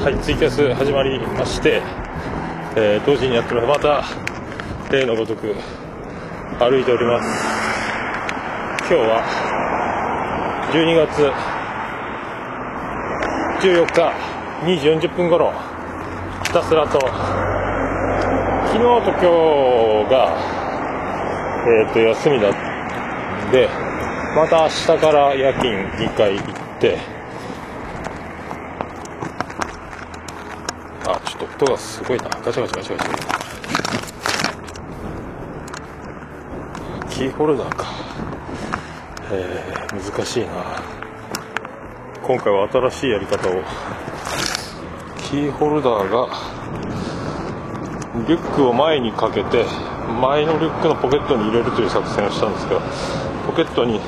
はい、ツイキャス始まりまして、えー同時にやってます。また、例のごとく、歩いております。今日は、12月14日、2時40分頃、ひたすらと、昨日と今日が、えっ、と、休みだんで、また明日から夜勤2回行って、あ、ちょっと音がすごいな。ガチャガチャガチャガチャ。キーホルダーか。えー、難しいな。今回は新しいやり方を。キーホルダーが、リュックを前にかけて、前のリュックのポケットに入れるという作戦をしたんですが、ポケットに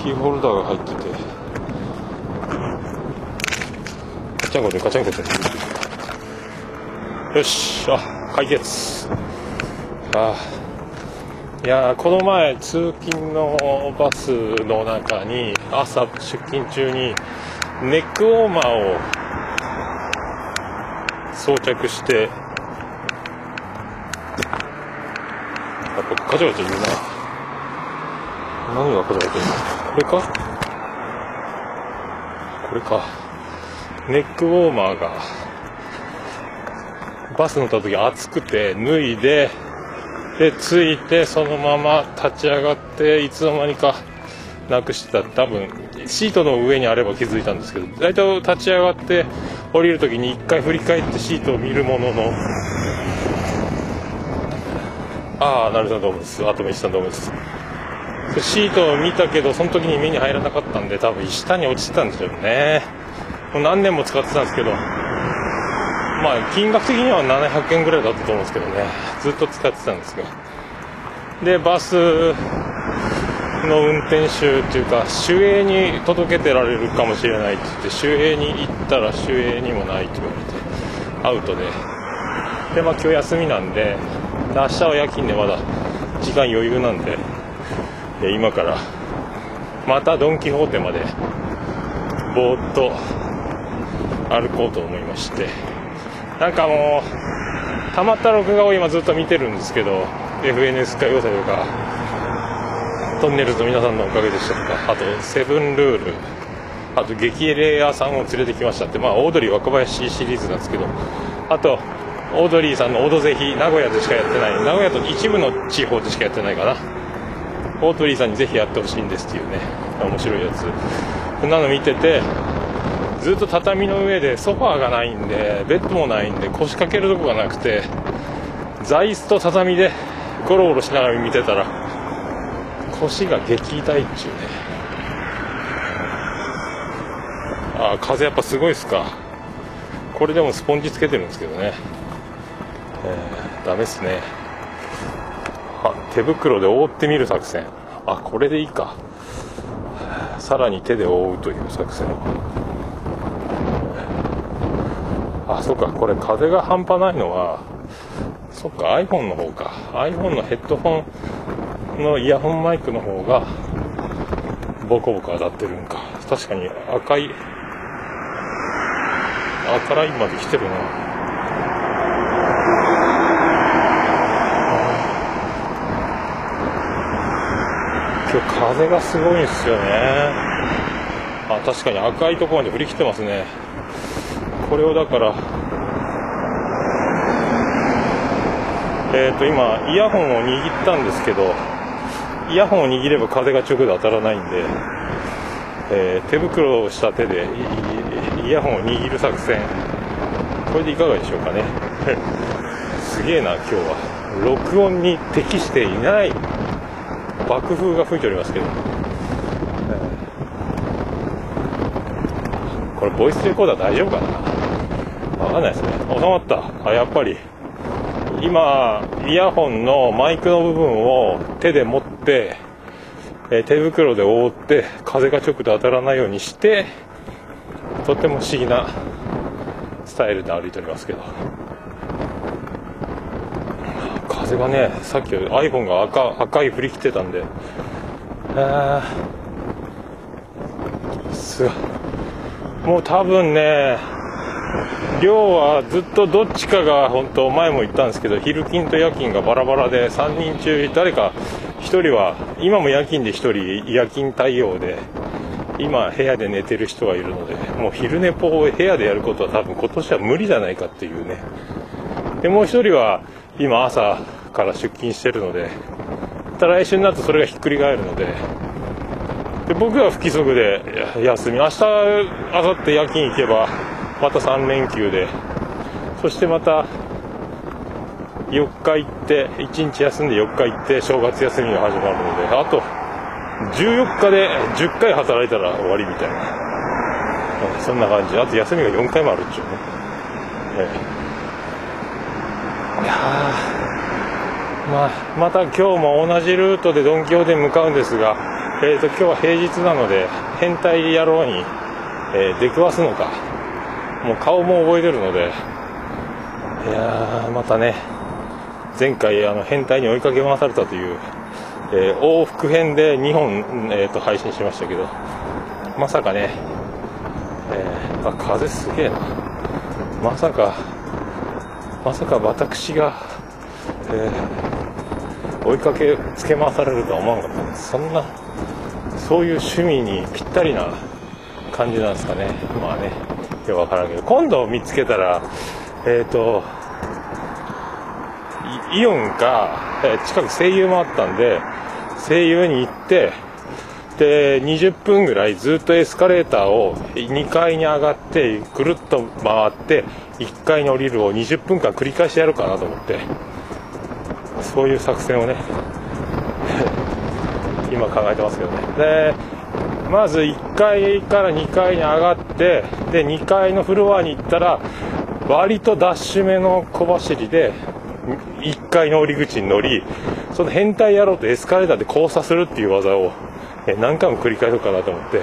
キーホルダーが入ってて、ガチャンコでガチャンコで。よし、あ、解決。あいやこの前、通勤のバスの中に、朝出勤中に、ネックウォーマーを装着して、やっぱガチャガチャ言うな。何がガチャガチャ言うのこれか？これか。ネックウォーマーが、バス乗った時暑くて脱いで、で、ついて、そのまま立ち上がって、いつの間にかなくしてた。多分、シートの上にあれば気づいたんですけど、大体立ち上がって降りる時に一回振り返ってシートを見るものの、ああ、なるほど、どうもです。あとめさんどうもです。シートを見たけど、その時に目に入らなかったんで、多分下に落ちてたんでしょうね。もう何年も使ってたんですけど、まあ、金額的には700円ぐらいだったと思うんですけどね。ずっと使ってたんですが。で、バスの運転手っていうか、守衛に届けてられるかもしれないって言って、守衛に行ったら守衛にもないって言われて、アウトで。で、まあ今日休みなんで、で明日は夜勤でまだ時間余裕なんで、で今から、またドン・キホーテまで、ぼーっと歩こうと思いまして、なんかもう、たまった録画を今ずっと見てるんですけど、FNS 歌謡祭とか、トンネルズの皆さんのおかげでしたとか、あと、セブンルール、あと、激レアさんを連れてきましたって、まあ、オードリー若林シリーズなんですけど、あと、オードリーさんのオドぜひ、名古屋でしかやってない、名古屋と一部の地方でしかやってないかな。オードリーさんにぜひやってほしいんですっていうね、面白いやつ。こんなの見てて、ずっと畳の上でソファーがないんでベッドもないんで腰掛けるとこがなくて座椅子と畳でゴロゴロしながら見てたら腰が激痛いっちゅうね。ああ風やっぱすごいっすか。これでもスポンジつけてるんですけどね。えー、ダメっすね。あ手袋で覆ってみる作戦。あこれでいいか。さらに手で覆うという作戦。あ、そっか、これ風が半端ないのは、そっか、iPhone の方か。iPhone のヘッドホンのイヤホンマイクの方が、ボコボコ当たってるんか。確かに赤い、赤ラインまで来てるな。今日風がすごいんですよね。あ、確かに赤いところまで振り切ってますね。これをだから、えっ、と今、イヤホンを握ったんですけど、イヤホンを握れば風が直で当たらないんで、えー手袋をした手でイヤホンを握る作戦、これでいかがでしょうかね。すげえな、今日は。録音に適していない爆風が吹いておりますけど。これボイスレコーダー大丈夫かな？わかんないですね。収まった。あ、やっぱり。今、イヤホンのマイクの部分を手で持って、え手袋で覆って、風が直で当たらないようにして、とっても不思議なスタイルで歩いておりますけど。風がね、さっき iPhone が赤赤い振り切ってたんで、あすごいもう多分ね、寮はずっとどっちかが本当前も言ったんですけど昼勤と夜勤がバラバラで3人中誰か1人は今も夜勤で1人夜勤対応で今部屋で寝てる人がいるのでもう昼寝ぽを部屋でやることは多分今年は無理じゃないかっていうね。でもう1人は今朝から出勤してるのでまた来週になるとそれがひっくり返るのでで僕は不規則で休み明日明後日夜勤行けばまた3連休で。そしてまた4日行って1日休んで4日行って正月休みが始まるので。あと14日で10回働いたら終わりみたいな。そんな感じ。あと休みが4回もあるっちゅうね、ええ、いやまあ、また今日も同じルートでドンキホーテに向かうんですが、えーと、今日は平日なので変態野郎に、えー、出くわすのか。もう顔も覚えてるので。いやまたね前回あの変態に追いかけ回されたという、えー、往復編で2本、えーと、配信しましたけど。まさかね、えー、あ風すげえな。まさかまさか私が、えー、追いかけつけ回されるとは思わなかった。そんなそういう趣味にぴったりな感じなんですかね。まあね。よくわからんけど。今度見つけたらえっ、ー、とイオンか、え近く声優もあったんで声優に行ってで20分ぐらいずっとエスカレーターを2階に上がってぐるっと回って1階に降りるを20分間繰り返してやるかなと思って。そういう作戦をね 今考えてますけどね。でまず1階から2階に上がってで2階のフロアに行ったら割とダッシュ目の小走りで1階の降り口に乗りその変態野郎とエスカレーターで交差するっていう技を何回も繰り返そうかなと思って。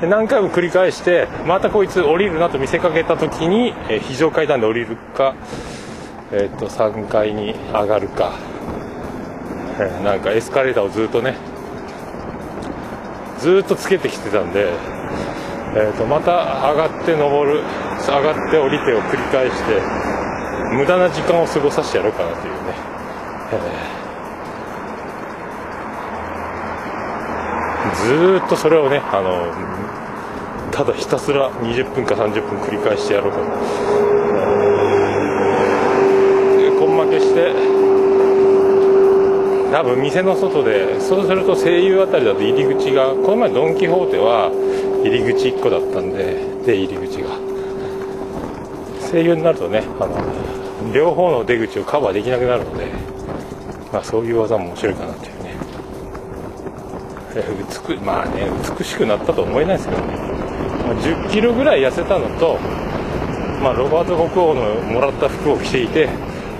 で何回も繰り返してまたこいつ降りるなと見せかけた時に非常階段で降りるか、えー、と3階に上がるか。えなんかエスカレーターをずっとねずっとつけてきてたんで、えー、とまた上がって登る上がって降りてを繰り返して無駄な時間を過ごさせてやろうかなというね、えー、ずっとそれをねあのただひたすら20分か30分繰り返してやろうかな、えー、根負けして多分店の外でそうすると声優あたりだと入り口がこの前ドン・キホーテは入り口1個だったんで出入り口が。声優になるとねあの両方の出口をカバーできなくなるので、まあ、そういう技も面白いかなというね。美まあね美しくなったと思えないですけどね、まあ、1 0キロぐらい痩せたのと、まあ、ロバート国王のもらった服を着ていて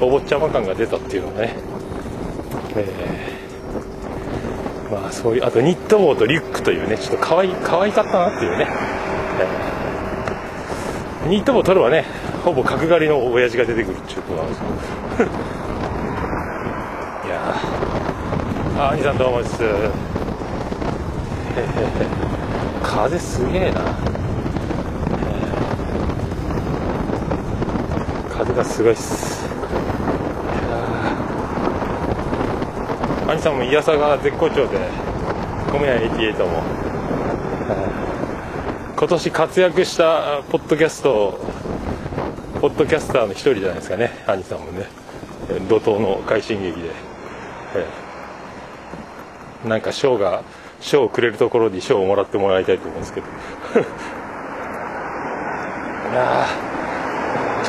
お坊ちゃま感が出たっていうのがね。えー、まあそういうあとニット帽とリュックというねちょっと可愛い可愛かったなっていうね、えー、ニット帽取ればねほぼ角刈りの親父が出てくるっていうことなんですけど。いやあ兄さんどうもです、えー、風すげえな、風がすごいっす。兄さんもイヤサが絶好調で米屋88も。今年活躍したポッドキャストポッドキャスターの一人じゃないですかね。兄さんもね。怒涛の快進撃で、えー、なんか賞が賞をくれるところに賞をもらってもらいたいと思うんですけど。いや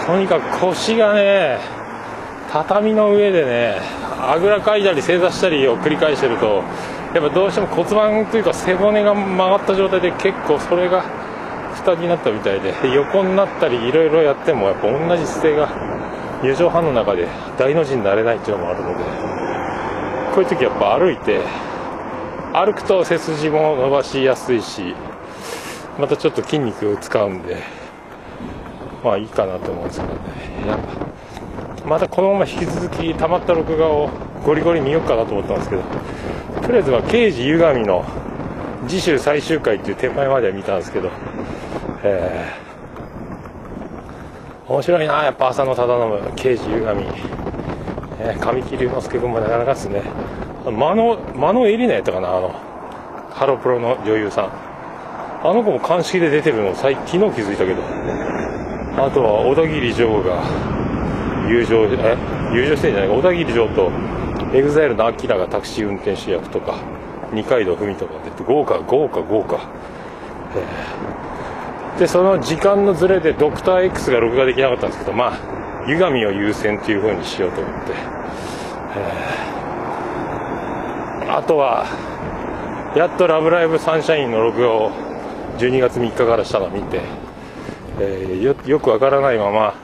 とにかく腰がね畳の上でねあぐらかいたり正座したりを繰り返してるとやっぱどうしても骨盤というか背骨が曲がった状態で結構それが負担になったみたいで横になったりいろいろやってもやっぱ同じ姿勢が友情班の中で大の字になれないっていうのもあるのでこういう時やっぱ歩いて歩くと背筋も伸ばしやすいしまたちょっと筋肉を使うんでまあいいかなと思うんですけどね。またこのまま引き続き溜まった録画をゴリゴリ見ようかなと思ったんですけどとりあえずは刑事ゆがみの次週最終回っていう手前までは見たんですけどえー、面白いなやっぱ浅野忠信刑事歪み、えー、神木隆之介君もなかなかですね。間野間野絵里奈やったかなあのハロプロの女優さん。あの子も鑑識で出てるの最昨日気づいたけど。あとは小田切城が友情え？友情してんじゃない？か小田切城と EXILE の AKIRA がタクシー運転手役とか二階堂ふみとか出て豪華豪華豪華、でその時間のずれでドクター X が録画できなかったんですけどまあ歪みを優先っていう風にしようと思って、あとはやっと「ラブライブサンシャイン」の録画を12月3日からしたのを見て、えー、よよくわからないまま、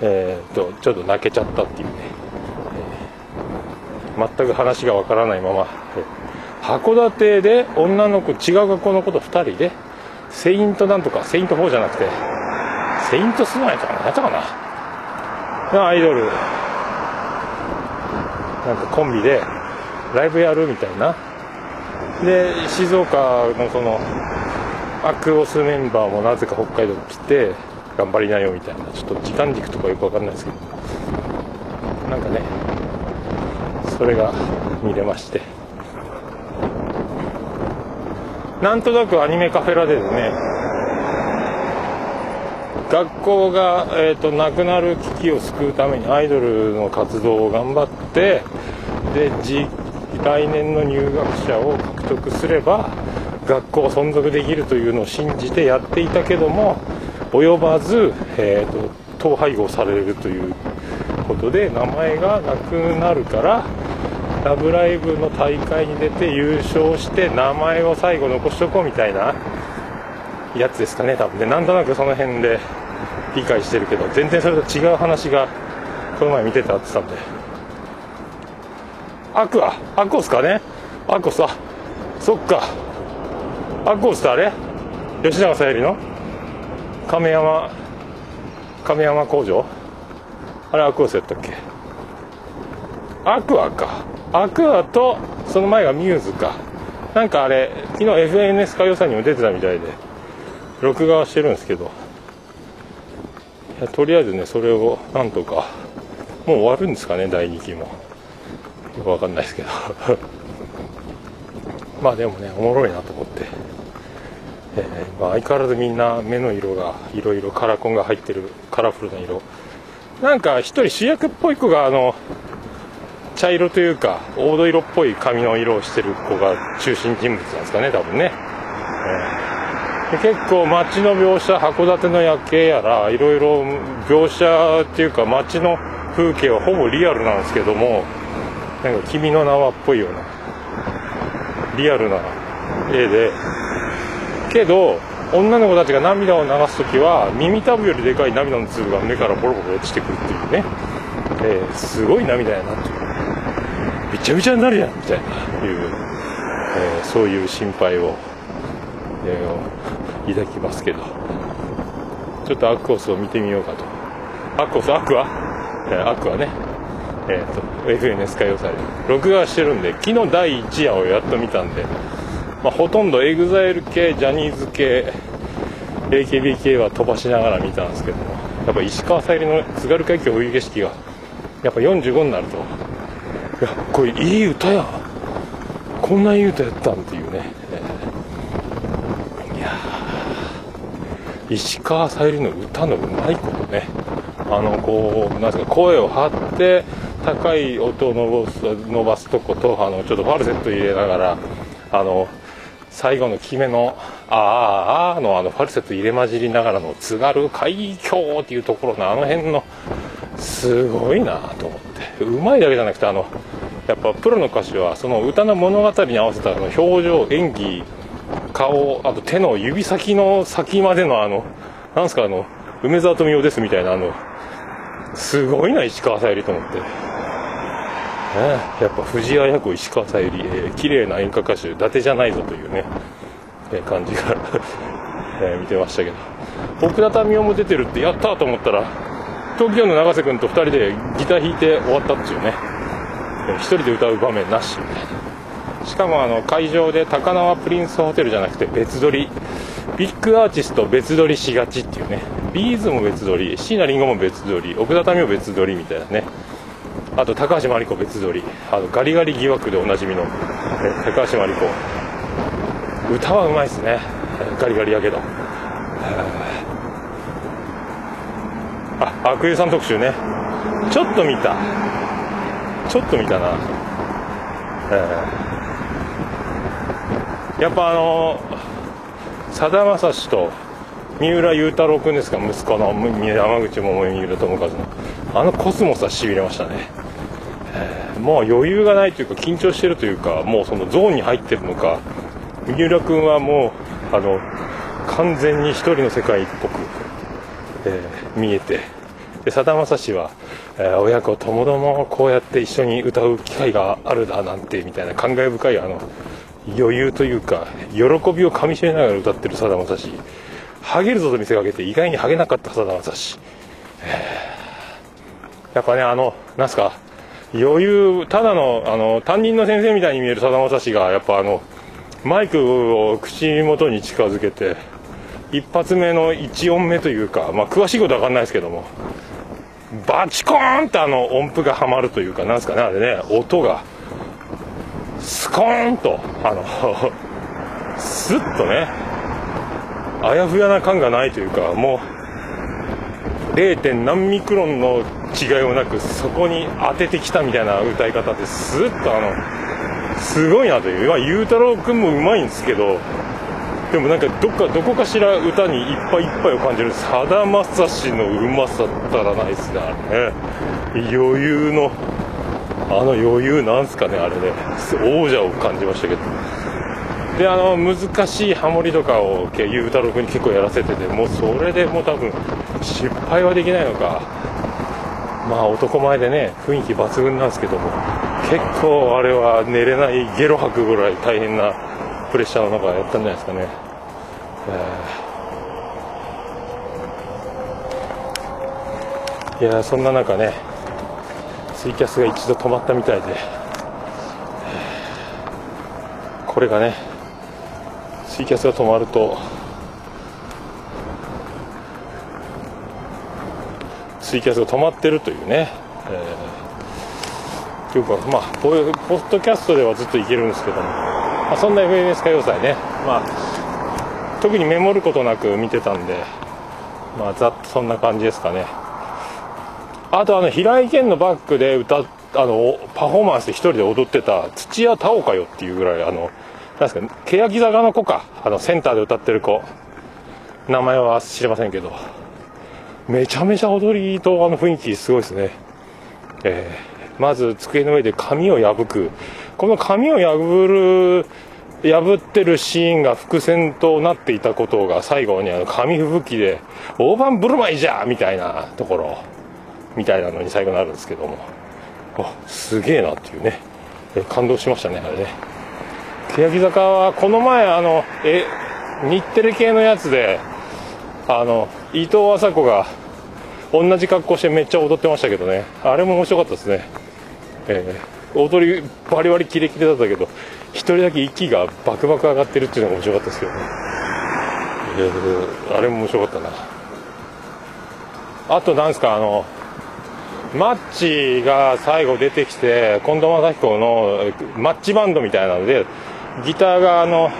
えーと、ちょっと泣けちゃったっていうね、えー、全く話がわからないまま、えー、函館で女の子違う学校の子と2人でセイントなんとかセイント4じゃなくてセイントスマイルとか何やったかな。アイドルなんかコンビでライブやるみたいな。で静岡のそのアクオスメンバーもなぜか北海道に来て頑張りなよみたいなちょっと時間軸とかよく分かんないですけどなんかねそれが見れまして。なんとなくアニメカフェラででね学校が、えーと、なくなる危機を救うためにアイドルの活動を頑張ってで来年の入学者を獲得すれば学校存続できるというのを信じてやっていたけども及ばず、えーと、統廃合されるということで名前がなくなるから「ラブライブ!」の大会に出て優勝して名前を最後残しとこうみたいなやつですかね多分ね。なんとなくその辺で理解してるけど全然それと違う話がこの前見ててあってたんで。アクアアクコスかね？アクコスあそっか。アコースってあれ？吉永小百合の？亀山亀山工場？あれアクオスやったっけ？アクアか。アクアとその前がミューズか。なんかあれ昨日 FNS 歌謡祭にも出てたみたいで録画はしてるんですけど。とりあえずねそれをなんとかもう終わるんですかね第2期も。よくわかんないですけど。まあでもねおもろいなと思って。相変わらずみんな目の色がいろいろカラコンが入ってるカラフルな色。なんか一人主役っぽい子があの茶色というか黄土色っぽい髪の色をしてる子が中心人物なんですかね多分ね、えー、結構街の描写函館の夜景やらいろいろ描写っていうか街の風景はほぼリアルなんですけどもなんか「君の名は」っぽいようなリアルな絵でけど女の子たちが涙を流す時は耳たぶよりでかい涙の粒が目からボロボロ落ちてくるっていうね、えー、すごい涙やなとびちゃびちゃになるやんみたいないう、えー、そういう心配を、えー、抱きますけど。ちょっとアクオスを見てみようかと。アクオスアクア、えー、アクアね。えっ、ー、と FNS 歌謡祭。録画してるんで昨日第1夜をやっと見たんでまあ、ほとんど EXILE 系ジャニーズ系 AKB 系は飛ばしながら見たんですけどもやっぱ石川さゆりの津軽海峡冬景色がやっぱ45になるといやこれいい歌やこんないい歌やったんっていうね、えー、いや石川さゆりの歌のうまいことねあのこうなんですか声を張って高い音を伸ばす伸ばすとことあのちょっとファルセット入れながらあの最後の決めの、ああ、ああのあのファルセット入れ混じりながらの津軽海峡っていうところのあの辺の、すごいなと思って。うまいだけじゃなくて、あの、やっぱプロの歌手はその歌の物語に合わせたあの表情、演技、顔、あと手の指先の先までのあの、なんすかあの、梅沢富美男ですみたいなあの、すごいな、石川さゆりと思って。やっぱ藤あや子石川さゆり、えー、綺麗な演歌歌手伊達じゃないぞというね、えー、感じが え、見てましたけど。奥田民生も出てるってやったと思ったら東京の永瀬君と2人でギター弾いて終わったっていうね、えー、1人で歌う場面なし。みたいなしかもあの会場で高輪プリンスホテルじゃなくて別撮り。ビッグアーティスト別撮りしがちっていうね。ビーズも別撮り椎名林檎も別撮り奥田民も別撮りみたいなね。あと高橋真理子別撮り。あのガリガリ疑惑でおなじみの、ね、高橋真理子。歌はうまいですね。ガリガリやけど。あ阿久悠さん特集ね。ちょっと見た。ちょっと見たな、えー、やっぱあのさだまさしと三浦雄太郎君ですか？息子の山口百恵三浦友和の。あのコスモスはしびれましたね、もう余裕がないというか緊張してるというかもうそのゾーンに入ってるのか。三浦君はもうあの完全に一人の世界っぽく、えー、見えて。さだまさしは、えー、親子ともどもこうやって一緒に歌う機会があるだなんてみたいな感慨深いあの余裕というか喜びをかみしめながら歌ってるさだまさし。ハゲるぞと見せかけて意外にハゲなかったさだまさし、えー、やっぱねあのなんすか余裕ただのあの担任の先生みたいに見えるさだまさしがやっぱあのマイクを口元に近づけて一発目の1音目というか、まあ、詳しいことは分かんないですけどもバチコーンってあの音符がはまるというかなんですかねあれね音がスコーンとあのスッとねあやふやな感がないというかもう 0. 何ミクロンの違いもなくそこに当ててきたみたいな歌い方でスッとあのすごいなという、まあ、ゆうたろうくんもうまいんですけどでもなんかどっかどこかしら歌にいっぱいいっぱいを感じるさだまさしのうまさったらないですねあれね。余裕のあの余裕なんすかねあれね王者を感じましたけど。であの難しいハモリとかをゆうたろうくんに結構やらせててもうそれでもう多分失敗はできないのか。まあ男前でね雰囲気抜群なんですけども結構あれは寝れないゲロ吐くぐらい大変なプレッシャーの中やったんじゃないですかね、えー、いやそんな中ねツイキャスが一度止まったみたいで、これがねツイキャスが止まるとツイキャスが止まってるというね、えー、というかまあこういうポッドキャストではずっといけるんですけども、まあ、そんな FNS 歌謡祭ね。まあ特にメモることなく見てたんで。まあざっとそんな感じですかね。あとあの平井堅のバックで歌あのパフォーマンスで一人で踊ってた土屋太鳳かよっていうぐらいあのなんですか欅坂の子か。あのセンターで歌ってる子。名前は知りませんけど。めちゃめちゃ踊りとあの雰囲気すごいですね、えー、まず机の上で紙を破く。この紙を破る破ってるシーンが伏線となっていたことが最後にあの紙吹雪で大盤振る舞いじゃみたいなところみたいなのに最後になるんですけども。あすげえなっていうね。感動しましたねあれね。欅坂はこの前あのえ日テレ系のやつであの伊藤麻子が同じ格好してめっちゃ踊ってましたけどね。あれも面白かったですね、えー、踊りバリバリキレキレだったけど1人だけ息がバクバク上がってるっていうのが面白かったですけどね、あれも面白かったな。あとなんですかあのマッチが最後出てきて近藤正彦のマッチバンドみたいなのでギターがあの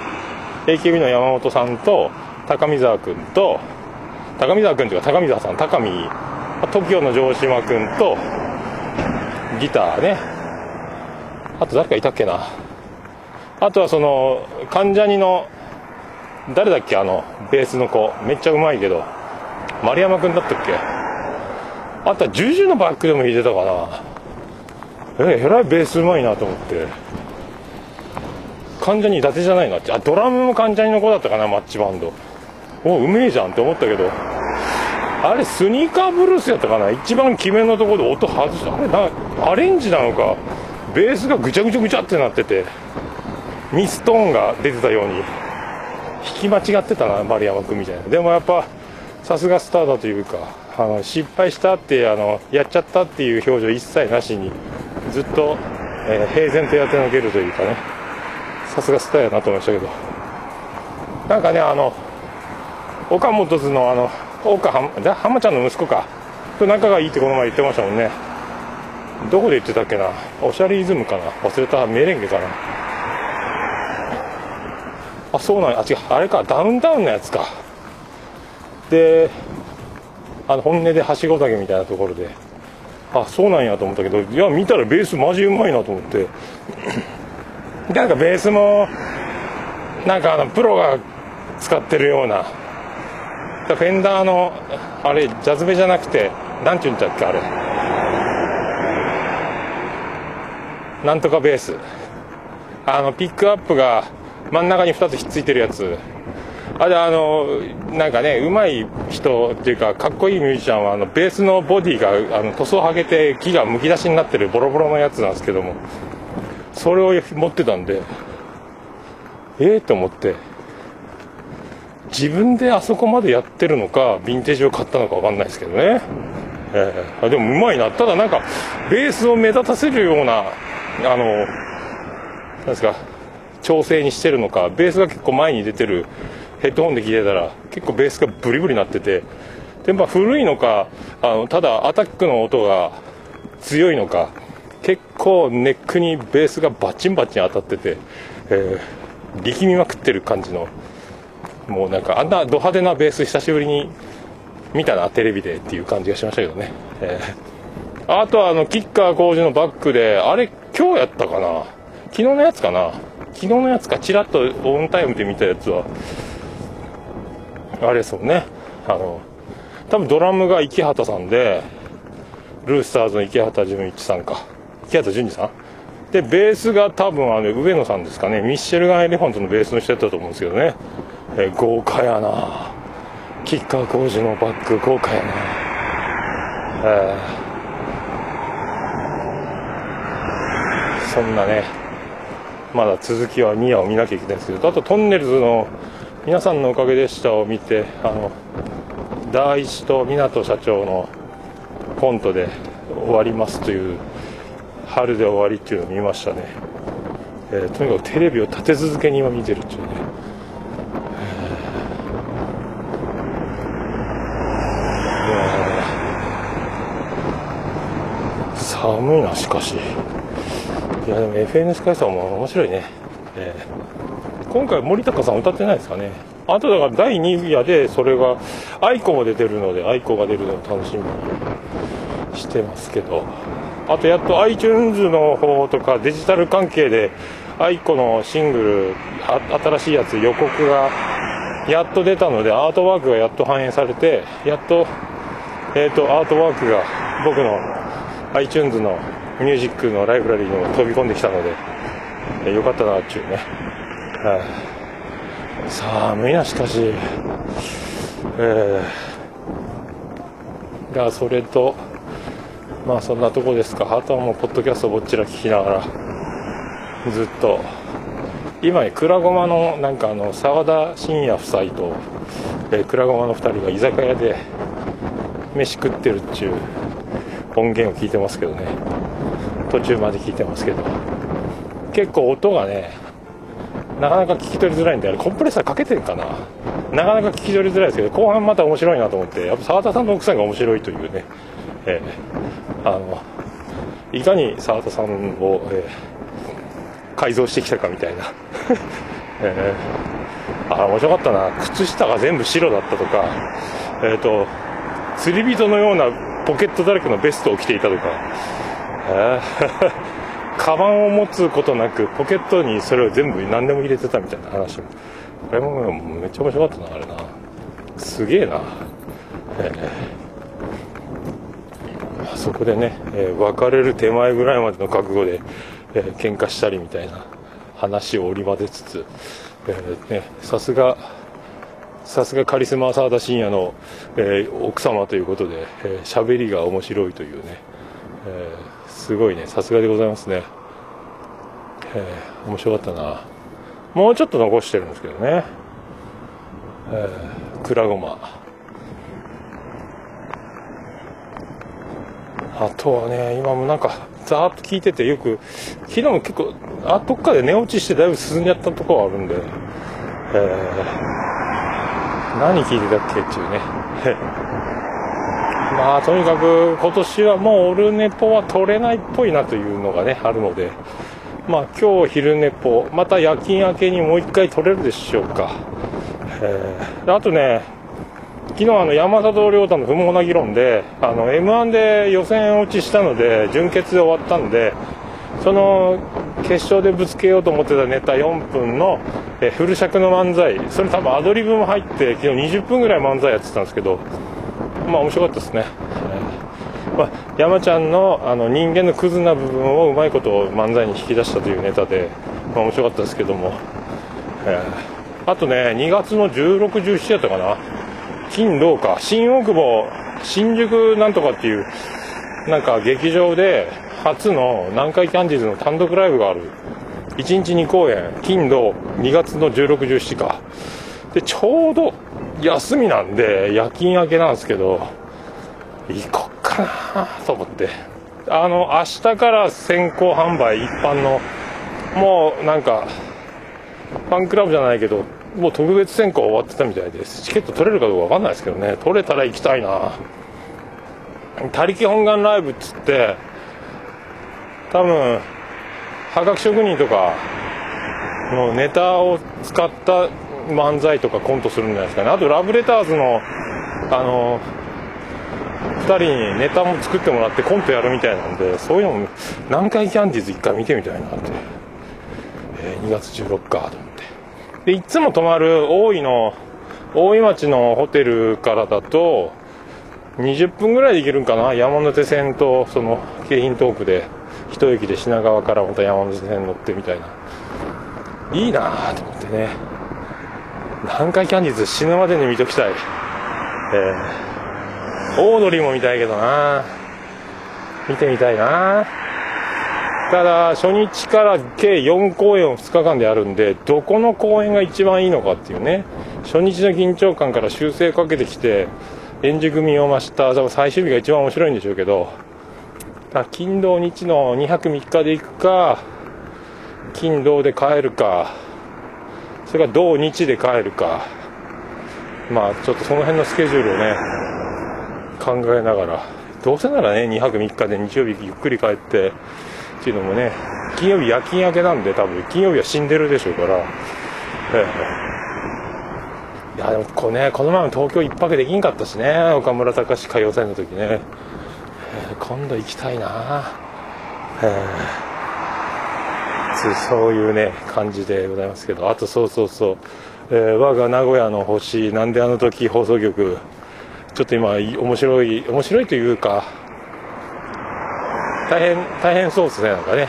AKB の山本さんと高見沢君と高見沢君というか高見沢さん高見 TOKIO の城島君とギターね。あと誰かいたっけな。あとはその関ジャニの誰だっけあのベースの子。めっちゃうまいけど。丸山君だったっけ。あとはジュジュのバックでも弾いてたかな。ええらいベースうまいなと思って。関ジャニ伊達じゃないなってあドラムも関ジャニの子だったかなマッチバンド。おうめえじゃんって思ったけどあれスニーカーブルースやったかな？一番決めのところで音外してあれなアレンジなのか？ベースがぐちゃぐちゃぐちゃってなっててミストーンが出てたように。弾き間違ってたな丸山君みたいな。でもやっぱさすがスターだというかあの失敗したってあのやっちゃったっていう表情一切なしにずっと、えー、平然とやってのけるというかね。さすがスターやなと思いましたけど。なんかねあの岡本図のあの岡浜浜ちゃんの息子か。と仲がいいってこの前言ってましたもんね。どこで言ってたっけな？オシャリイズムかな？忘れたメレンゲかな？あそうなんあ違う。あれか。ダウンタウンのやつか。であの本音ではしご酒みたいなところで。あそうなんやと思ったけどいや見たらベースマジうまいなと思って。なんかベースもなんかあのプロが使ってるような。フェンダーのあれジャズベじゃなくて何て言うんだっけあれ。なんとかベース。あのピックアップが真ん中に2つひっついてるやつ。あれあのなんかね上手い人っていうかかっこいいミュージシャンはあのベースのボディがあの塗装剥げて木がむき出しになってるボロボロのやつなんですけども。それを持ってたんでええー、と思って。自分であそこまでやってるのかヴィンテージを買ったのか分かんないですけどね、えー、でもうまいな。ただなんかベースを目立たせるようなあのなんですか調整にしてるのかベースが結構前に出てるヘッドホンで聞いてたら結構ベースがブリブリなっててで、まあ、古いのかあのただアタックの音が強いのか結構ネックにベースがバチンバチン当たってて、えー、力みまくってる感じのもうなんかあんなド派手なベース久しぶりに見たなテレビでっていう感じがしましたけどね、えー、あとはあのキッカー工事のバックであれ今日やったかな？昨日のやつかな？昨日のやつかちらっとオンタイムで見たやつは。あれですもんね。あの多分ドラムが池畑さんでルースターズの池畑純一さんか。池畑純二さん？でベースが多分あの上野さんですかね。ミッシェルガン・エレファントのベースの人やったと思うんですけどね、え豪華やな。キッカー工事のバック豪華やな。えー、そんなねまだ続きはニアを見なきゃいけないんですけどあとトンネルズの皆さんのおかげでしたを見てあの第一と湊社長のコントで終わりますという春で終わりっていうのを見ましたね、えー、とにかくテレビを立て続けに今見てるっていうね、えー、寒いなしかし。いやでも FN スカイさんも面白いね、えー今回森高さん歌ってないですかね。あとだから第2夜でそれが愛子も出てるので愛子が出るのを楽しみにしてますけど。あとやっと iTunes の方とかデジタル関係で愛子のシングル新しいやつ予告がやっと出たのでアートワークがやっと反映されてやっと,、えーと、アートワークが僕の iTunes のミュージックのライブラリーにも飛び込んできたので、えー、よかったなっていうね。はい、寒いなしかし、えー、がそれとまあそんなとこですか。あとはもうポッドキャストぼっちら聞きながらずっと今ねくらごまのなんかあの澤田信也夫妻と、えー、くらごまの2人が居酒屋で飯食ってるっちゅう音源を聞いてますけどね。途中まで聞いてますけど。結構音がねなかなか聞き取りづらいんであれコンプレッサーかけてるかな。なかなか聞き取りづらいですけど後半また面白いなと思ってやっぱ澤田さんの奥さんが面白いというね、えー、あのいかに澤田さんを、えー、改造してきたかみたいな、えー、あ面白かったな。靴下が全部白だったとかえっ、ー、と釣り人のようなポケットだらけのベストを着ていたとか、カバンを持つことなくポケットにそれを全部何でも入れてたみたいな話も。これもめっちゃ面白かったなあれな。すげえな、えー、あそこでね、えー、別れる手前ぐらいまでの覚悟で、えー、喧嘩したりみたいな話を織り交ぜつつ、え、ね、さすがさすがカリスマ沢田信也の、えー、奥様ということで喋、えー、りが面白いというね、えー、すごいねさすがでございますね。えー、面白かったな。もうちょっと残してるんですけどね。えー、くらごまあとはね今もなんかざーっと聞いててよく昨日も結構あどっかで寝落ちしてだいぶ進んじゃったところあるんで、えー、何聞いてたっけっていうね。まあとにかく今年はもうオルネポは取れないっぽいなというのがねあるので。まあ今日昼寝ぽまた夜勤明けにもう一回取れるでしょうか、えー、あとね昨日あの山里亮太の不毛な議論であの m 1で予選落ちしたので準決で終わったんでその決勝でぶつけようと思ってたネタ4分の、えフル尺の漫才。それ多分アドリブも入って昨日20分ぐらい漫才やってたんですけどまあ面白かったですね、えー、まあ、山ちゃんのあの人間のクズな部分をうまいことを漫才に引き出したというネタで、まあ、面白かったですけども、えー、あとね2月の16、17やったかな。金土か。新大久保新宿なんとかっていうなんか劇場で初の南海キャンディーズの単独ライブがある。1日2公演金土2月の16、17か。でちょうど休みなんで夜勤明けなんですけど行こっかなと思って。あの明日から先行販売一般のもうなんかファンクラブじゃないけどもう特別選考終わってたみたいです。チケット取れるかどうか分かんないですけどね。取れたら行きたいな。他力本願ライブっつって多分はがき職人とかのネタを使った漫才とかコントするんじゃないですかね。あとラブレターズのあの2人にネタも作ってもらってコントやるみたいなんでそういうのも南海キャンディーズ1回見てみたいなって、えー、2月16日と思って。でいつも泊まる大井の大井町のホテルからだと20分ぐらいで行けるんかな。山手線とその京浜東区で。一駅で品川からまた山手線乗ってみたいな。いいなと思ってね。南海キャンディーズ死ぬまでに見ときたい。えー、オードリーも見たいけどな見てみたいなただ、初日から計4公演を2日間であるんで、どこの公演が一番いいのかっていうね、初日の緊張感から修正かけてきて、演じ組を増した、最終日が一番面白いんでしょうけど、金土日の2泊3日で行くか、金土で帰るか、それが土日で帰るか。まあちょっとその辺のスケジュールをね考えながら。どうせならね2泊3日で日曜日ゆっくり帰ってっていうのもね金曜日夜勤明けなんで多分金曜日は死んでるでしょうから、ええ、いやでもこう,、ね、この前も東京1泊できんかったしね岡村隆史歌謡祭の時ね、えー、今度行きたいな。ええそういうね感じでございますけど。あとそうそうそう、えー、我が名古屋の星なんであの時放送局ちょっと今面白い面白いというか大変大変そうですねなんかね。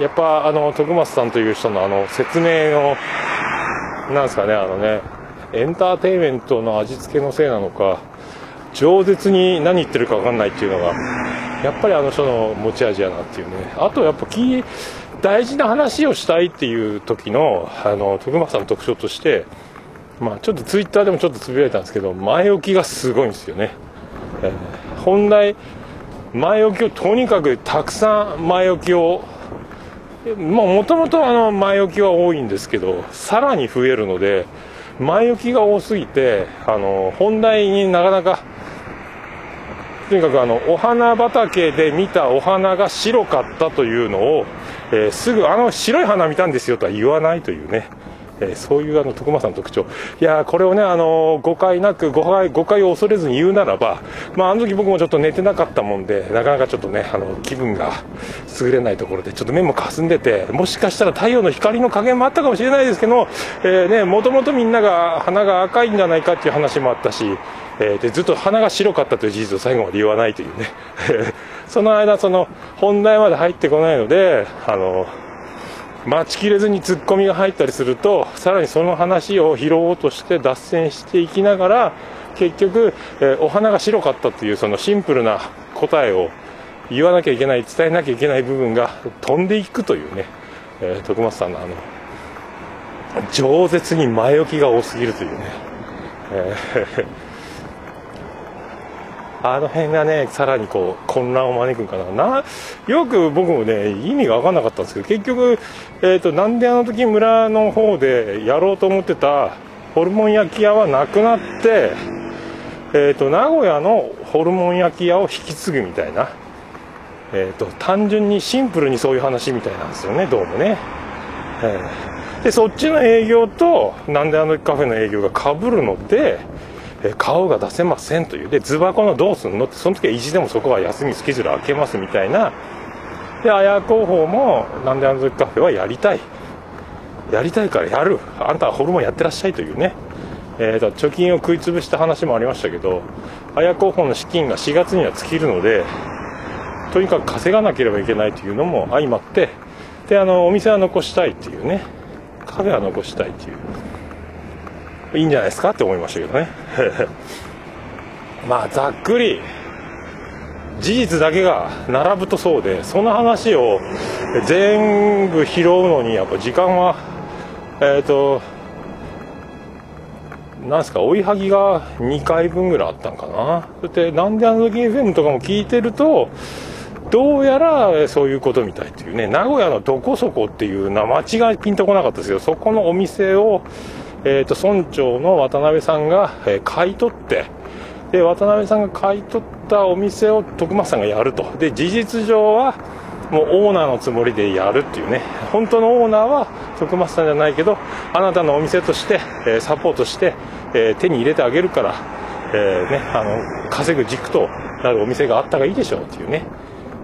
やっぱあの徳松さんという人のあの説明のなんですかねあのねエンターテインメントの味付けのせいなのか饒舌に何言ってるか分かんないっていうのがやっぱりあの人の持ち味やなっていうね。あとやっぱ大事な話をしたいっていう時のあの徳松さんの特徴として、まあ、ちょっとツイッターでもちょっとつぶやいたんですけど前置きがすごいんですよね、えー、本来前置きをとにかくたくさん前置きをもともと前置きは多いんですけどさらに増えるので前置きが多すぎてあの本題になかなかとにかくあのお花畑で見たお花が白かったというのを、えー、すぐあの白い花見たんですよとは言わないというね、えー、そういうあの徳間さんの特徴。いやこれをねあの誤解なく誤解誤解を恐れずに言うならば、まあ、あの時僕もちょっと寝てなかったもんでなかなかちょっとねあの気分が優れないところでちょっと目も霞んでてもしかしたら太陽の光の加減もあったかもしれないですけど、もともとみんなが花が赤いんじゃないかっていう話もあったしえー、でずっと鼻が白かったという事実を最後まで言わないというね。その間その本題まで入ってこないのであの待ちきれずにツッコミが入ったりするとさらにその話を拾おうとして脱線していきながら結局、えー、お花が白かったというそのシンプルな答えを言わなきゃいけない伝えなきゃいけない部分が飛んでいくというね、えー、徳松さんのあの饒舌に前置きが多すぎるというね、えーあの辺がねさらにこう混乱を招くんかな。なよく僕もね意味が分かんなかったんですけど結局、えーと、なんであの時村の方でやろうと思ってたホルモン焼き屋はなくなって、えーと、名古屋のホルモン焼き屋を引き継ぐみたいな、えーと、単純にシンプルにそういう話みたいなんですよねどうもね、えー、でそっちの営業となんであの時カフェの営業がかぶるのでえ顔が出せませんという。でズバコのどうすんのってその時は意地でもそこは休みスケジュール開けますみたいな。で綾候補もなんであの時カフェはやりたい。やりたいからやる。あんたはホルモンやってらっしゃいというね、えーと、貯金を食い潰した話もありましたけど綾候補の資金が4月には尽きるのでとにかく稼がなければいけないというのも相まってであのお店は残したいっていうね。カフェは残したいっていう。いいんじゃないですかって思いましたけどね。まあざっくり事実だけが並ぶとそうでその話を全部拾うのにやっぱ時間はえっ、ー、となんすか追いはぎが2回分ぐらいあったんかな。そしてなんであの時 FM とかも聞いてるとどうやらそういうことみたいっていうね。名古屋のどこそこっていうな街がピンとこなかったですけどそこのお店をえーと、村長の渡辺さんが、え、買い取ってで渡辺さんが買い取ったお店を徳松さんがやると。で事実上はもうオーナーのつもりでやるっていうね。本当のオーナーは徳松さんじゃないけどあなたのお店として、え、サポートして、え、手に入れてあげるから、えーね、あの稼ぐ軸となるお店があったがいいでしょうっていうね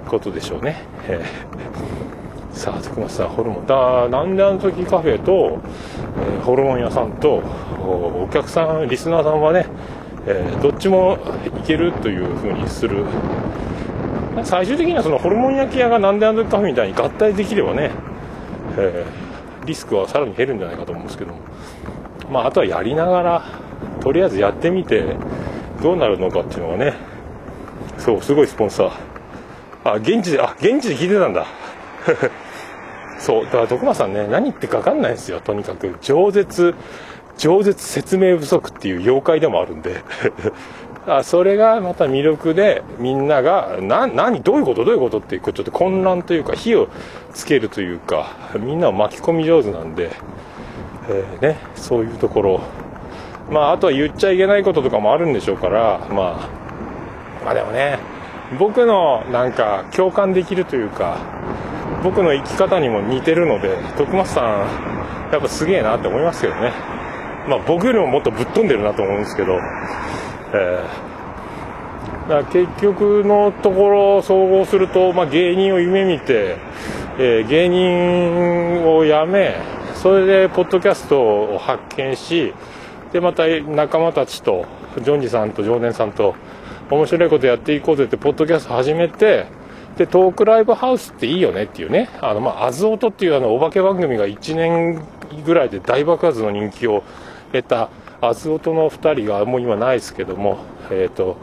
ことでしょうね。えー。さあ徳松さんホルモン。だなんであの時カフェと、えー、ホルモン屋さんとお客さんリスナーさんはね、えー、どっちもいけるというふうにする。最終的にはそのホルモン焼き屋がなんであの時カフェみたいに合体できればね、えー、リスクはさらに減るんじゃないかと思うんですけども。まああとはやりながらとりあえずやってみてどうなるのかっていうのがねそうすごいスポンサー。あ現地であ現地で聞いてたんだ。そうだから徳間さんね何言ってか分かんないんですよ。とにかく饒舌饒舌説明不足っていう妖怪でもあるんで。あそれがまた魅力でみんながな何どういうことどういうことってちょっと混乱というか火をつけるというかみんなを巻き込み上手なんで、えー、ね、そういうところ。まああとは言っちゃいけないこととかもあるんでしょうからまあまあでもね僕のなんか共感できるというか僕の生き方にも似てるので徳松さんやっぱすげえなって思いますけどね。まあ僕よりももっとぶっ飛んでるなと思うんですけど、えー、だ結局のところ総合すると、まあ、芸人を夢見て、えー、芸人を辞めそれでポッドキャストを発見しでまた仲間たちとジョンジさんと常連さんと面白いことやっていこうぜってポッドキャスト始めてで、トークライブハウスっていいよねっていうね、あの、まあ、アズオトっていうあの、お化け番組が1年ぐらいで大爆発の人気を得た、アズオトの2人がもう今ないですけども、えっ、ー、と、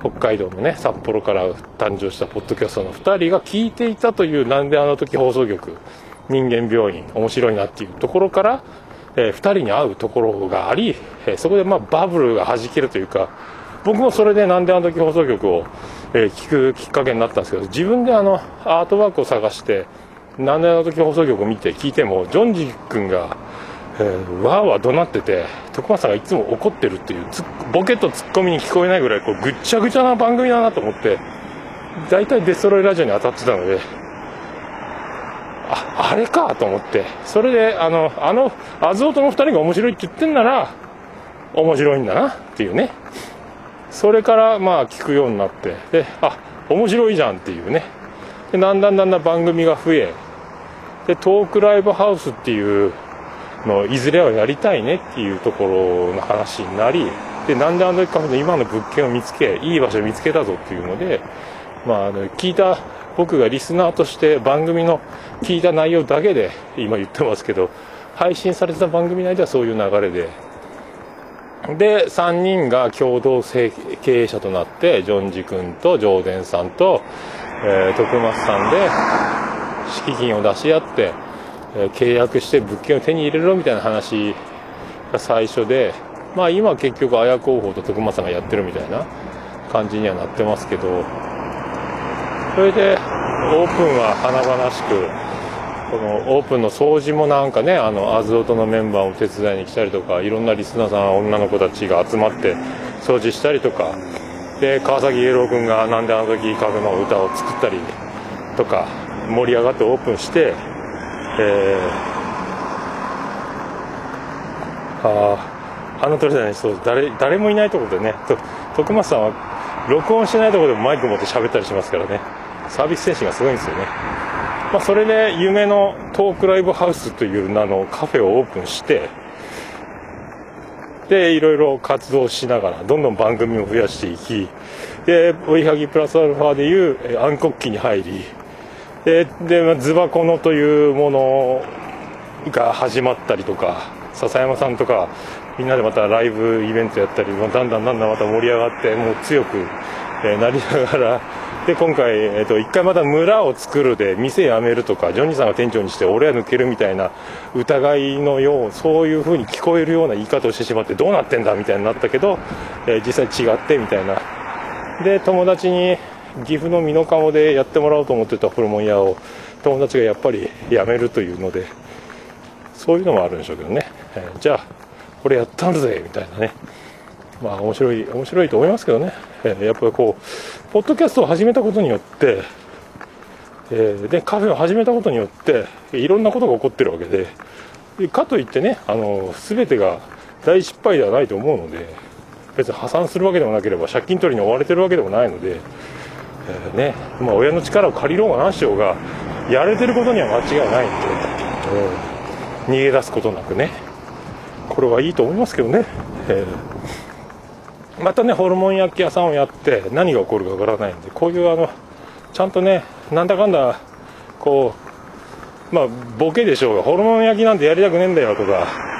北海道のね、札幌から誕生したポッドキャストの2人が聞いていたという、なんであの時放送局、人間病院、面白いなっていうところから、えー、2人に会うところがあり、えー、そこでまあバブルが弾けるというか、僕もそれでなんであの時放送局をえー、聞くきっかけになったんですけど自分であのアートワークを探して何年の時放送局を見て聞いてもジョンジ君が、えー、わーわー怒鳴ってて徳松さんがいつも怒ってるっていうボケとツッコミに聞こえないぐらいこうぐっちゃぐちゃな番組だなと思って大体デストロイラジオに当たってたのでああれかと思ってそれであのあのアズオトの2人が面白いって言ってんなら面白いんだなっていうね。それからまあ聞くようになってであ面白いじゃんっていうね。でだんだんだんだん番組が増えでトークライブハウスっていうのいずれはやりたいねっていうところの話になりでなんであの時カフェの今の物件を見つけいい場所を見つけたぞっていうのでまあ、あの聞いた僕がリスナーとして番組の聞いた内容だけで今言ってますけど配信されてた番組内ではそういう流れでで、3人が共同経営者となって、ジョンジ君と上田さんと、えー、徳松さんで、敷金を出し合って、えー、契約して物件を手に入れろみたいな話が最初で、まあ今結局、綾候補と徳松さんがやってるみたいな感じにはなってますけどそれでオープンは華々しくこのオープンの掃除もなんかねあのアズオトのメンバーを手伝いに来たりとかいろんなリスナーさん女の子たちが集まって掃除したりとか。で川崎イエロー君が「なんであの時家具の歌を作ったりとか盛り上がってオープンして、えー、ああの鳥じゃないそう誰誰もいないところでね徳松さんは録音しないところでもマイク持って喋ったりしますからね。サービス精神がすごいんですよね、まあ、それで夢のトークライブハウスという名のカフェをオープンしてでいろいろ活動しながらどんどん番組を増やしていきで追いはぎプラスアルファでいう暗黒期に入りででズバコのというものが始まったりとか笹山さんとかみんなでまたライブイベントやったりもうだんだんだんだんまた盛り上がってもう強く、え、なりながらで今回、えーと、一回また村を作るで店辞めるとかジョニーさんが店長にして俺は抜けるみたいな疑いのようそういう風に聞こえるような言い方をしてしまってどうなってんだみたいになったけど、えー、実際違ってみたいな。で友達に岐阜の美濃加茂でやってもらおうと思ってたホルモン屋を友達がやっぱり辞めるというのでそういうのもあるんでしょうけどね、えー、じゃあこれやったんだぜみたいなね。まあ面白い面白いと思いますけどね、えー、やっぱりこうポッドキャストを始めたことによって、えー、でカフェを始めたことによっていろんなことが起こってるわけでかといってねあの全てが大失敗ではないと思うので別に破産するわけでもなければ借金取りに追われてるわけでもないので、えー、ねまあ、親の力を借りろうが何しようがやれてることには間違いないんで、えー、逃げ出すことなくねこれはいいと思いますけどね、えー、またねホルモン焼き屋さんをやって何が起こるかわからないんでこういうあのちゃんとねなんだかんだこうまあボケでしょうがホルモン焼きなんてやりたくねえんだよとか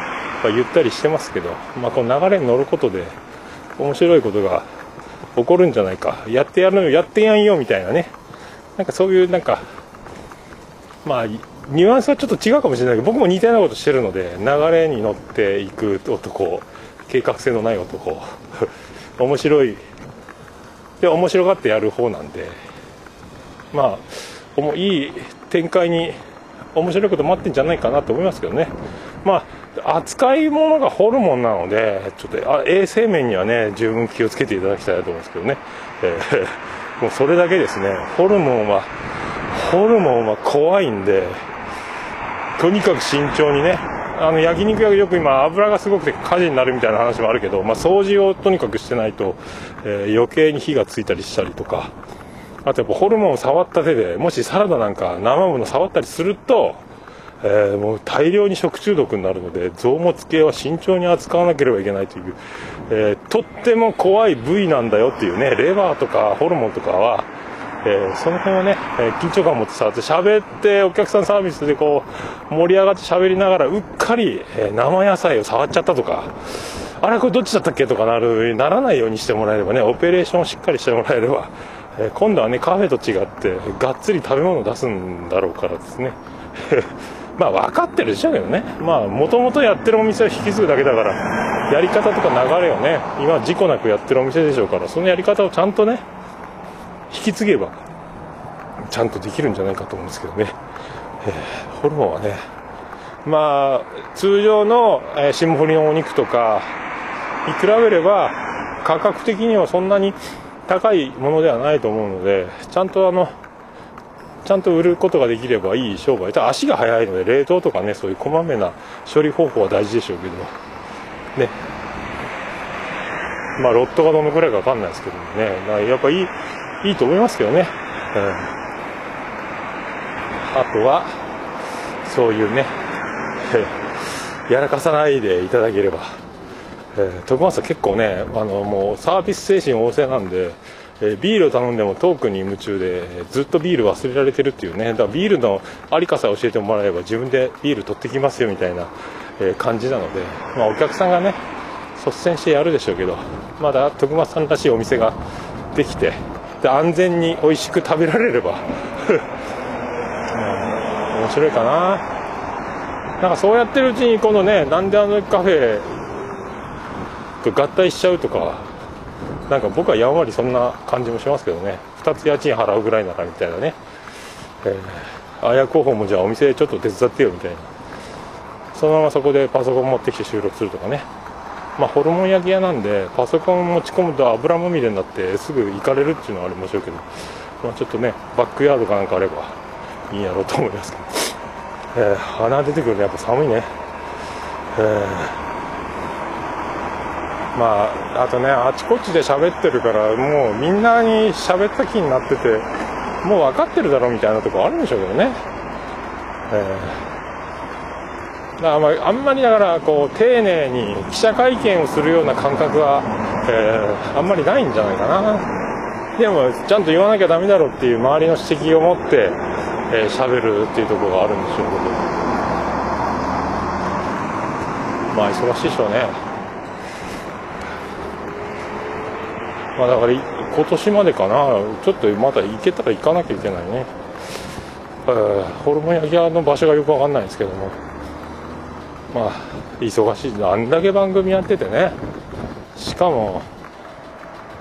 ま言ったりしてますけど、まあ、この流れに乗ることで面白いことが起こるんじゃないか。やってやるのやってやんよみたいなね。なんかそういうなんかまあニュアンスはちょっと違うかもしれないけど僕も似たようなことしてるので流れに乗っていく男計画性のない男。面白い。で面白がってやる方なんで。まあいい展開に面白いこと待ってんじゃないかなと思いますけどね。まあ扱い物がホルモンなのでちょっとあ衛生面にはね十分気をつけていただきたいなと思うんですけどね、えー、もうそれだけですね。ホルモンはホルモンは怖いんでとにかく慎重にねあの焼肉屋よく今油がすごくて火事になるみたいな話もあるけど、まあ、掃除をとにかくしてないと、えー、余計に火がついたりしたりとかあとやっぱホルモンを触った手でもしサラダなんか生もの触ったりすると、えー、もう大量に食中毒になるので臓物系は慎重に扱わなければいけないという、えー、とっても怖い部位なんだよっていうねレバーとかホルモンとかはえー、その辺はね、えー、緊張感を持って触って喋ってお客さんサービスでこう盛り上がって喋りながらうっかり、えー、生野菜を触っちゃったとかあれこれどっちだったっけとかなるならないようにしてもらえればねオペレーションをしっかりしてもらえれば、え今度はねカフェと違ってがっつり食べ物を出すんだろうからですね。まあ分かってるでしょうけどね。まあもともとやってるお店を引き継ぐだけだからやり方とか流れをね今事故なくやってるお店でしょうからそのやり方をちゃんとね引き継げばちゃんとできるんじゃないかと思うんですけどね、えー、ホルモンはねまあ通常の、えー、霜降りのお肉とかに比べれば価格的にはそんなに高いものではないと思うのでちゃんとあのちゃんと売ることができればいい商売。ただ足が速いので冷凍とかねそういうこまめな処理方法は大事でしょうけどね。まあロットがどのくらいか分かんないですけどもね。やっぱいいいいと思いますけどね、うん、あとはそういうね やらかさないでいただければ、えー、徳松さん結構ねあのもうサービス精神旺盛なんで、え、ビールを頼んでもトークに夢中でずっとビール忘れられてるっていうね。だからビールのありかさえ教えてもらえば自分でビール取ってきますよみたいな、え、感じなので、まあ、お客さんがね率先してやるでしょうけどまだ徳松さんらしいお店ができてで安全に美味しく食べられれば。面白いかな。なんかそうやってるうちにこのねなんであのカフェと合体しちゃうとかなんか僕はやんわりそんな感じもしますけどね。2つ家賃払うぐらいならみたいなね、えー、綾候補もじゃあお店ちょっと手伝ってよみたいな。そのままそこでパソコン持ってきて収録するとかね。まあ、ホルモン焼き屋なんでパソコン持ち込むと油まみれになってすぐ行かれるっていうのはありましょうけど、まあ、ちょっとねバックヤードかなんかあればいいんやろうと思いますけど、えー、鼻出てくるとやっぱ寒いね、えー、まああとねあちこちで喋ってるからもうみんなに喋った気になっててもう分かってるだろうみたいなとこあるんでしょうけどね、えーだまあ、あんまりだからこう丁寧に記者会見をするような感覚は、えー、あんまりないんじゃないかな。でもちゃんと言わなきゃダメだろうっていう周りの指摘を持って喋、えー、るっていうところがあるんでしょうけど。まあ忙しいでしょうね。まあだから今年までかな。ちょっとまだ行けたら行かなきゃいけないね、ホルモン焼き屋の場所がよくわかんないんですけども。まあ忙しい。あんだけ番組やっててね。しかも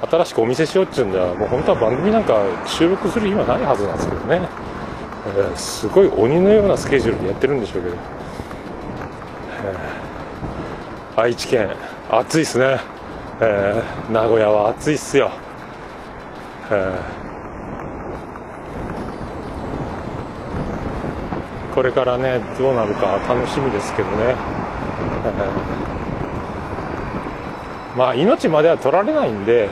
新しくお見せしようっていうんじゃもう本当は番組なんか収録する暇ないはずなんですけどね、えー、すごい鬼のようなスケジュールでやってるんでしょうけど、えー、愛知県暑いっすね、えー、名古屋は暑いっすよ、えこれからねどうなるか楽しみですけどね、まあ命までは取られないんで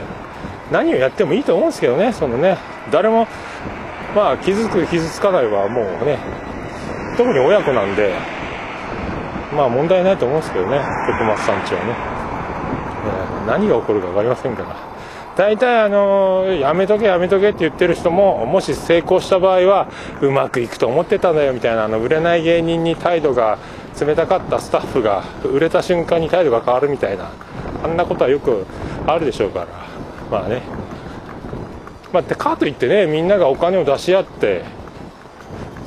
何をやってもいいと思うんですけどねそのね。誰もまあ傷つく傷つかないはもうね特に親子なんでまあ問題ないと思うんですけどね徳松さんちはね、え、何が起こるか分かりませんから。大体あのやめとけやめとけって言ってる人ももし成功した場合はうまくいくと思ってたんだよみたいなあの売れない芸人に態度が冷たかったスタッフが売れた瞬間に態度が変わるみたいなあんなことはよくあるでしょうから。まあね。まあ、かといってねみんながお金を出し合って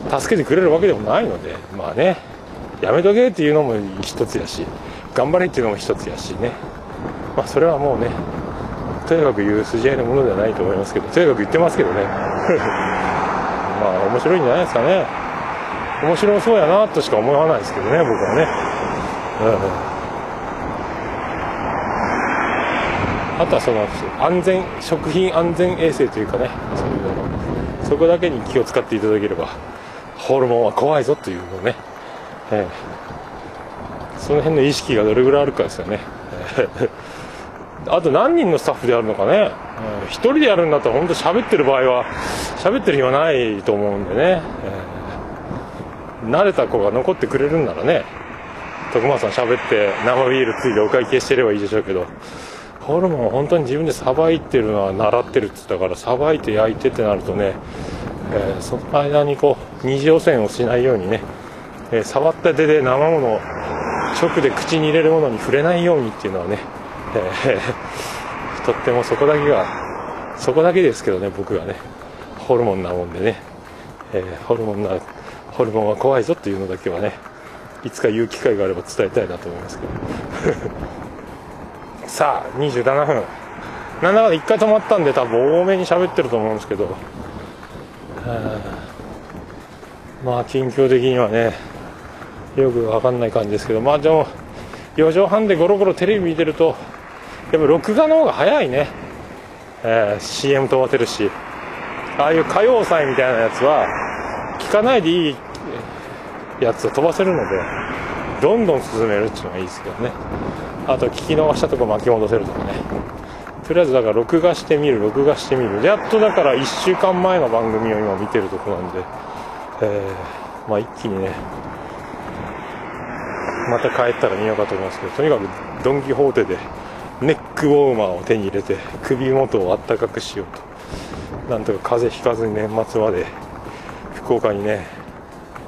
助けてくれるわけでもないのでまあね。やめとけっていうのも一つやし頑張れっていうのも一つやしね。まあそれはもうね。とにかく言う筋合いのものではないと思いますけどとにかく言ってますけどね。まあ面白いんじゃないですかね。面白そうやなとしか思わないですけどね僕はね、うん、あとはその安全食品安全衛生というかね。そういうの。そこだけに気を使っていただければホルモンは怖いぞというのをね、えー、その辺の意識がどれぐらいあるかですよねあと何人のスタッフでやるのかね、1人でやるんだったら本当喋ってる場合は喋ってる暇ないと思うんでね、慣れた子が残ってくれるんならね。徳間さん喋って生ビールついでお会計してればいいでしょうけど。ホルモン本当に自分でさばいてるのは習ってるって言ったからさばいて焼いてってなるとね、えー、その間にこう二次汚染をしないようにね、えー、触った手で生ものを直で口に入れるものに触れないようにっていうのはねえー、とってもそこだけがそこだけですけどね僕がねホルモンなもんでね、えー、ホルモンなホルモンは怖いぞっていうのだけはねいつか言う機会があれば伝えたいなと思いますけど。さあ27分なんだか1回止まったんで多分多めに喋ってると思うんですけど。まあ近況的にはねよくわかんない感じですけど。まあでも4畳半でゴロゴロテレビ見てるとやっぱ録画の方が早いね、えー、CM 飛ばせるし。ああいう歌謡祭みたいなやつは聞かないでいいやつを飛ばせるのでどんどん進めるっていうのがいいですけどね。あと聞き逃したとこ巻き戻せるとかね。とりあえずだから録画してみる録画してみる。やっとだから1週間前の番組を今見てるとこなんで、えー、まあ一気にねまた帰ったら見ようかと思いますけどとにかくドン・キホーテでネックウォーマーを手に入れて首元をあったかくしようと。なんとか風邪ひかずに年末まで福岡にね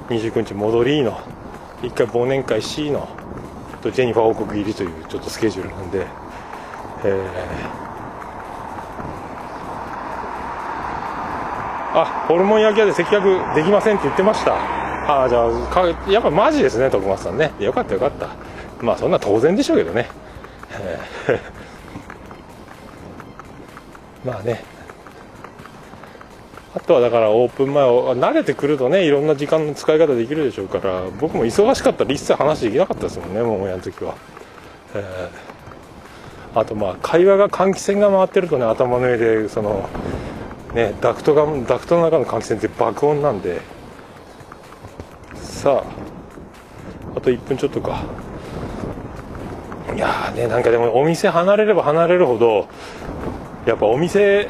29日戻りの1回忘年会 C の。とジェニファー王国入りというちょっとスケジュールなんで、えー、あホルモン焼き屋で接客できませんって言ってました。ああじゃあやっぱマジですね徳松さんね。よかったよかった。まあそんな当然でしょうけどね。まあね。あとはだからオープン前を慣れてくるとねいろんな時間の使い方できるでしょうから僕も忙しかったら一切話できなかったですもんね桃屋の時は、えー、あとまあ会話が換気扇が回ってるとね頭の上でそのねダクトがダクトの中の換気扇って爆音なんで。さああと1分ちょっとか。いやねなんかでもお店離れれば離れるほどやっぱお店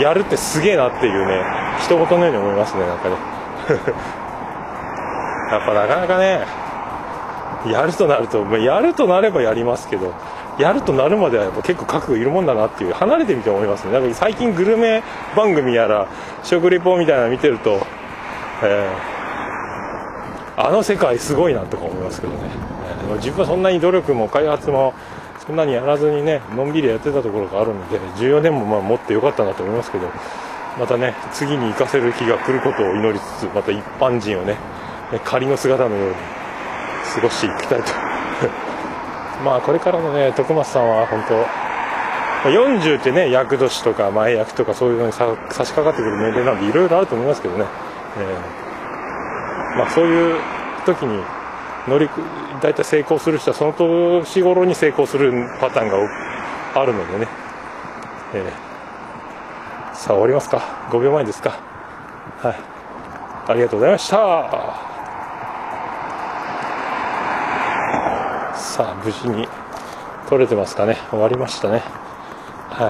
やるってすげえなっていうね一言のように思いますねなんかね。やっぱなかなかねやるとなると、まあ、やるとなればやりますけどやるとなるまではやっぱ結構覚悟いるもんだなっていう離れてみて思いますね。なんか最近グルメ番組やら食レポみたいなの見てると、えー、あの世界すごいなとか思いますけどね、自分はそんなに努力も開発もそんなにやらずにねのんびりやってたところがあるので14年もまあ持ってよかったなと思いますけどまたね次に生かせる日が来ることを祈りつつまた一般人をね仮の姿のように過ごしていきたいと。まあこれからのね徳松さんは本当40ってね厄年とか前役とかそういうのに差し掛かってくる年齢なんでいろいろあると思いますけどね、えー、まあそういう時に乗り大体成功する人はその年頃に成功するパターンがあるのでね、えー、さあ終わりますか。5秒前ですか。はい。ありがとうございました。さあ無事に取れてますかね。終わりましたね。は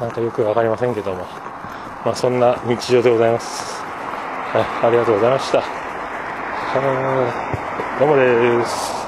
い。なんかよく分かりませんけども。まあそんな日常でございます。はい。ありがとうございました。どうもです。